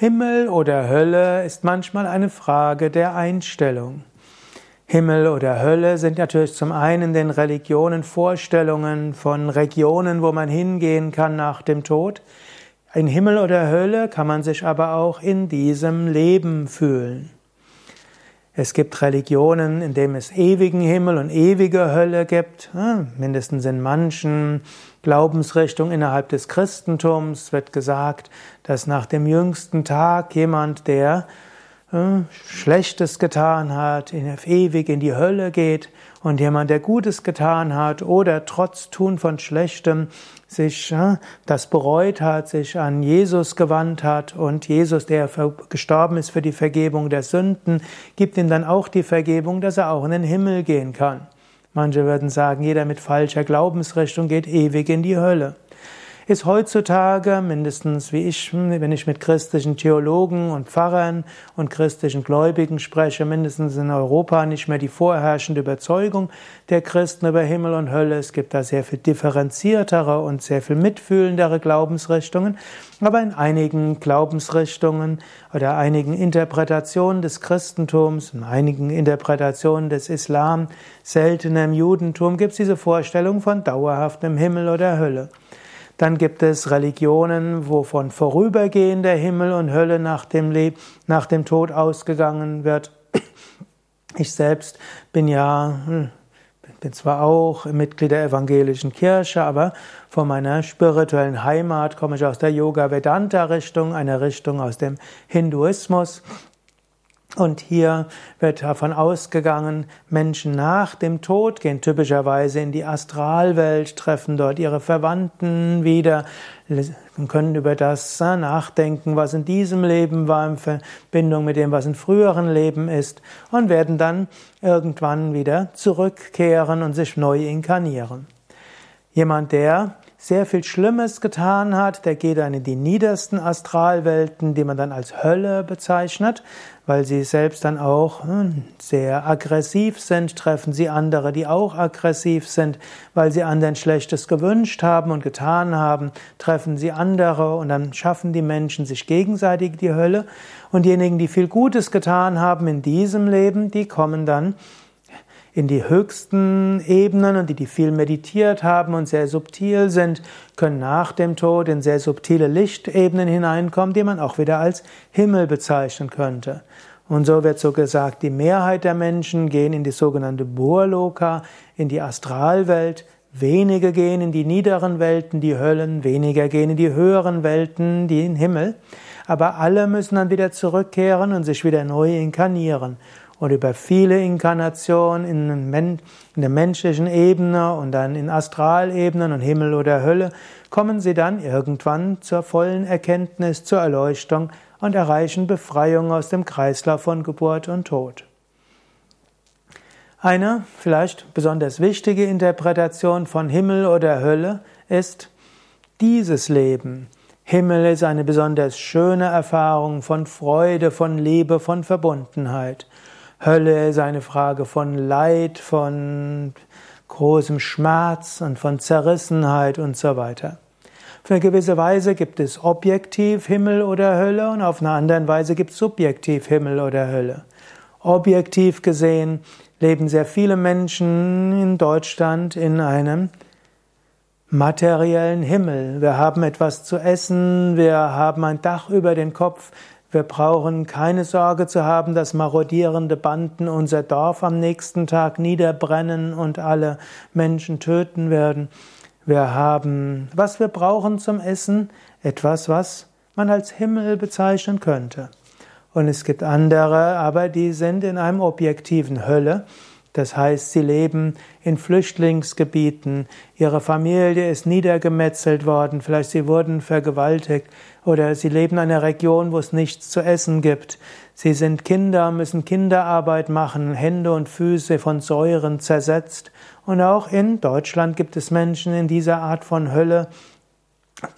Himmel oder Hölle ist manchmal eine Frage der Einstellung. Himmel oder Hölle sind natürlich zum einen in den Religionen Vorstellungen von Regionen, wo man hingehen kann nach dem Tod. In Himmel oder Hölle kann man sich aber auch in diesem Leben fühlen. Es gibt Religionen, in denen es ewigen Himmel und ewige Hölle gibt. Mindestens in manchen Glaubensrichtungen innerhalb des Christentums wird gesagt, dass nach dem jüngsten Tag jemand, der äh, Schlechtes getan hat, ewig in die Hölle geht und jemand, der Gutes getan hat oder trotz Tun von Schlechtem sich äh, das bereut hat, sich an Jesus gewandt hat und Jesus, der gestorben ist für die Vergebung der Sünden, gibt ihm dann auch die Vergebung, dass er auch in den Himmel gehen kann. Manche würden sagen, jeder mit falscher Glaubensrichtung geht ewig in die Hölle ist heutzutage, mindestens wie ich, wenn ich mit christlichen Theologen und Pfarrern und christlichen Gläubigen spreche, mindestens in Europa nicht mehr die vorherrschende Überzeugung der Christen über Himmel und Hölle. Es gibt da sehr viel differenziertere und sehr viel mitfühlendere Glaubensrichtungen. Aber in einigen Glaubensrichtungen oder einigen Interpretationen des Christentums, in einigen Interpretationen des Islam, seltener im Judentum gibt es diese Vorstellung von dauerhaftem Himmel oder Hölle. Dann gibt es Religionen, wo von vorübergehender Himmel und Hölle nach dem, Leb nach dem Tod ausgegangen wird. Ich selbst bin ja, hm, bin zwar auch Mitglied der evangelischen Kirche, aber von meiner spirituellen Heimat komme ich aus der Yoga-Vedanta-Richtung, einer Richtung aus dem Hinduismus. Und hier wird davon ausgegangen, Menschen nach dem Tod gehen typischerweise in die Astralwelt, treffen dort ihre Verwandten wieder können über das nachdenken, was in diesem Leben war, in Verbindung mit dem, was in früheren Leben ist, und werden dann irgendwann wieder zurückkehren und sich neu inkarnieren. Jemand, der sehr viel Schlimmes getan hat, der geht dann in die niedersten Astralwelten, die man dann als Hölle bezeichnet, weil sie selbst dann auch hm, sehr aggressiv sind, treffen sie andere, die auch aggressiv sind, weil sie anderen Schlechtes gewünscht haben und getan haben, treffen sie andere und dann schaffen die Menschen sich gegenseitig die Hölle. Und diejenigen, die viel Gutes getan haben in diesem Leben, die kommen dann in die höchsten Ebenen und die, die viel meditiert haben und sehr subtil sind, können nach dem Tod in sehr subtile Lichtebenen hineinkommen, die man auch wieder als Himmel bezeichnen könnte. Und so wird so gesagt, die Mehrheit der Menschen gehen in die sogenannte Burloka, in die Astralwelt, wenige gehen in die niederen Welten, die Höllen, weniger gehen in die höheren Welten, die in Himmel. Aber alle müssen dann wieder zurückkehren und sich wieder neu inkarnieren und über viele Inkarnationen in, der menschlichen Ebene und dann in Astralebenen und Himmel oder Hölle kommen sie dann irgendwann zur vollen Erkenntnis, zur Erleuchtung und erreichen Befreiung aus dem Kreislauf von Geburt und Tod. Eine vielleicht besonders wichtige Interpretation von Himmel oder Hölle ist dieses Leben. Himmel ist eine besonders schöne Erfahrung von Freude, von Liebe, von Verbundenheit. Hölle ist eine Frage von Leid, von großem Schmerz und von Zerrissenheit und so weiter. Auf eine gewisse Weise gibt es objektiv Himmel oder Hölle und auf eine andere Weise gibt es subjektiv Himmel oder Hölle. Objektiv gesehen leben sehr viele Menschen in Deutschland in einem materiellen Himmel. Wir haben etwas zu essen, wir haben ein Dach über den Kopf, wir brauchen keine Sorge zu haben, dass marodierende Banden unser Dorf am nächsten Tag niederbrennen und alle Menschen töten werden. Wir haben, was wir brauchen zum Essen, etwas, was man als Himmel bezeichnen könnte. Und es gibt andere, aber die sind in einem objektiven Hölle. Das heißt, sie leben in Flüchtlingsgebieten, ihre Familie ist niedergemetzelt worden, vielleicht sie wurden vergewaltigt oder sie leben in einer Region, wo es nichts zu essen gibt. Sie sind Kinder, müssen Kinderarbeit machen, Hände und Füße von Säuren zersetzt. Und auch in Deutschland gibt es Menschen in dieser Art von Hölle,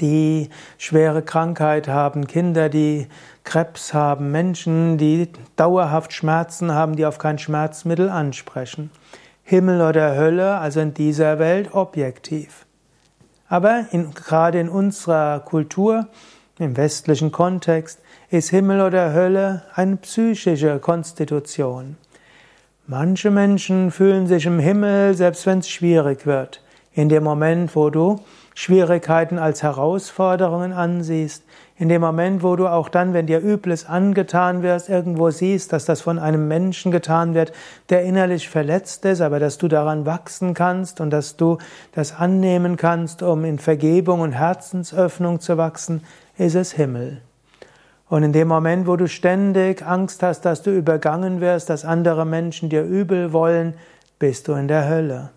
die schwere Krankheit haben, Kinder, die Krebs haben, Menschen, die dauerhaft Schmerzen haben, die auf kein Schmerzmittel ansprechen. Himmel oder Hölle, also in dieser Welt objektiv. Aber in, gerade in unserer Kultur Im westlichen Kontext ist Himmel oder Hölle eine psychische Konstitution. Manche Menschen fühlen sich im Himmel, selbst wenn es schwierig wird. In dem Moment, wo du Schwierigkeiten als Herausforderungen ansiehst, in dem Moment, wo du auch dann, wenn dir Übles angetan wirst, irgendwo siehst, dass das von einem Menschen getan wird, der innerlich verletzt ist, aber dass du daran wachsen kannst und dass du das annehmen kannst, um in Vergebung und Herzensöffnung zu wachsen, ist es Himmel. Und in dem Moment, wo du ständig Angst hast, dass du übergangen wirst, dass andere Menschen dir übel wollen, bist du in der Hölle.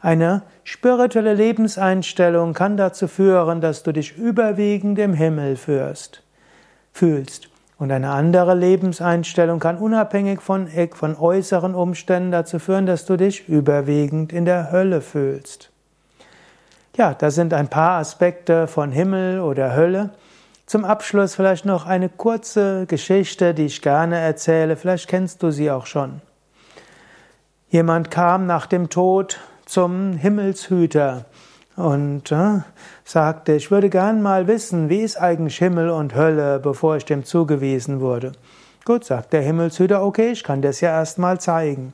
Eine spirituelle Lebenseinstellung kann dazu führen, dass du dich überwiegend im Himmel führst, fühlst. Und eine andere Lebenseinstellung kann unabhängig von, von äußeren Umständen dazu führen, dass du dich überwiegend in der Hölle fühlst. Ja, das sind ein paar Aspekte von Himmel oder Hölle. Zum Abschluss vielleicht noch eine kurze Geschichte, die ich gerne erzähle. Vielleicht kennst du sie auch schon. Jemand kam nach dem Tod zum Himmelshüter und äh, sagte, ich würde gern mal wissen, wie ist eigentlich Himmel und Hölle, bevor ich dem zugewiesen wurde. Gut, sagt der Himmelshüter, okay, ich kann das ja erst mal zeigen.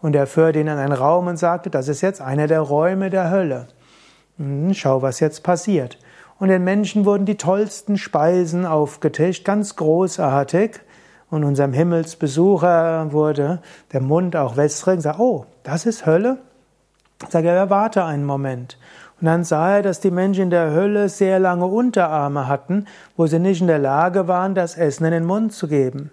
Und er führte ihn in einen Raum und sagte, das ist jetzt einer der Räume der Hölle. Hm, schau, was jetzt passiert. Und den Menschen wurden die tollsten Speisen aufgetischt, ganz großartig. Und unserem Himmelsbesucher wurde der Mund auch wässrig und sagte, oh, das ist Hölle? Sag er, warte einen Moment. Und dann sah er, dass die Menschen in der Hölle sehr lange Unterarme hatten, wo sie nicht in der Lage waren, das Essen in den Mund zu geben.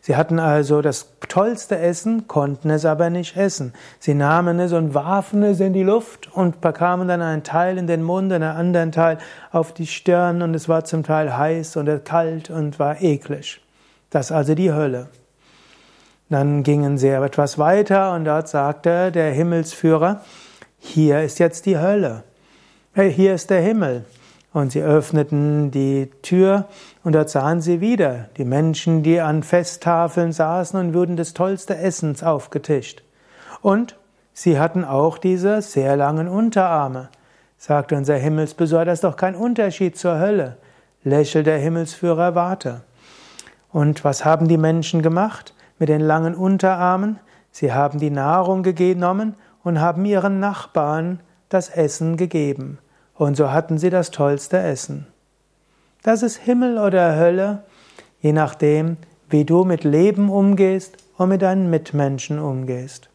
Sie hatten also das tollste Essen, konnten es aber nicht essen. Sie nahmen es und warfen es in die Luft und bekamen dann einen Teil in den Mund, einen anderen Teil auf die Stirn und es war zum Teil heiß und kalt und war eklig. Das also die Hölle. Dann gingen sie etwas weiter und dort sagte der Himmelsführer, hier ist jetzt die Hölle. Hier ist der Himmel. Und sie öffneten die Tür und dort sahen sie wieder die Menschen, die an Festtafeln saßen und wurden des tollsten Essens aufgetischt. Und sie hatten auch diese sehr langen Unterarme. Sagte unser Himmelsbesorger, das ist doch kein Unterschied zur Hölle. Lächelt der Himmelsführer, warte. Und was haben die Menschen gemacht mit den langen Unterarmen? Sie haben die Nahrung genommen und haben ihren Nachbarn das Essen gegeben. Und so hatten sie das tollste Essen. Das ist Himmel oder Hölle, je nachdem, wie du mit Leben umgehst und mit deinen Mitmenschen umgehst.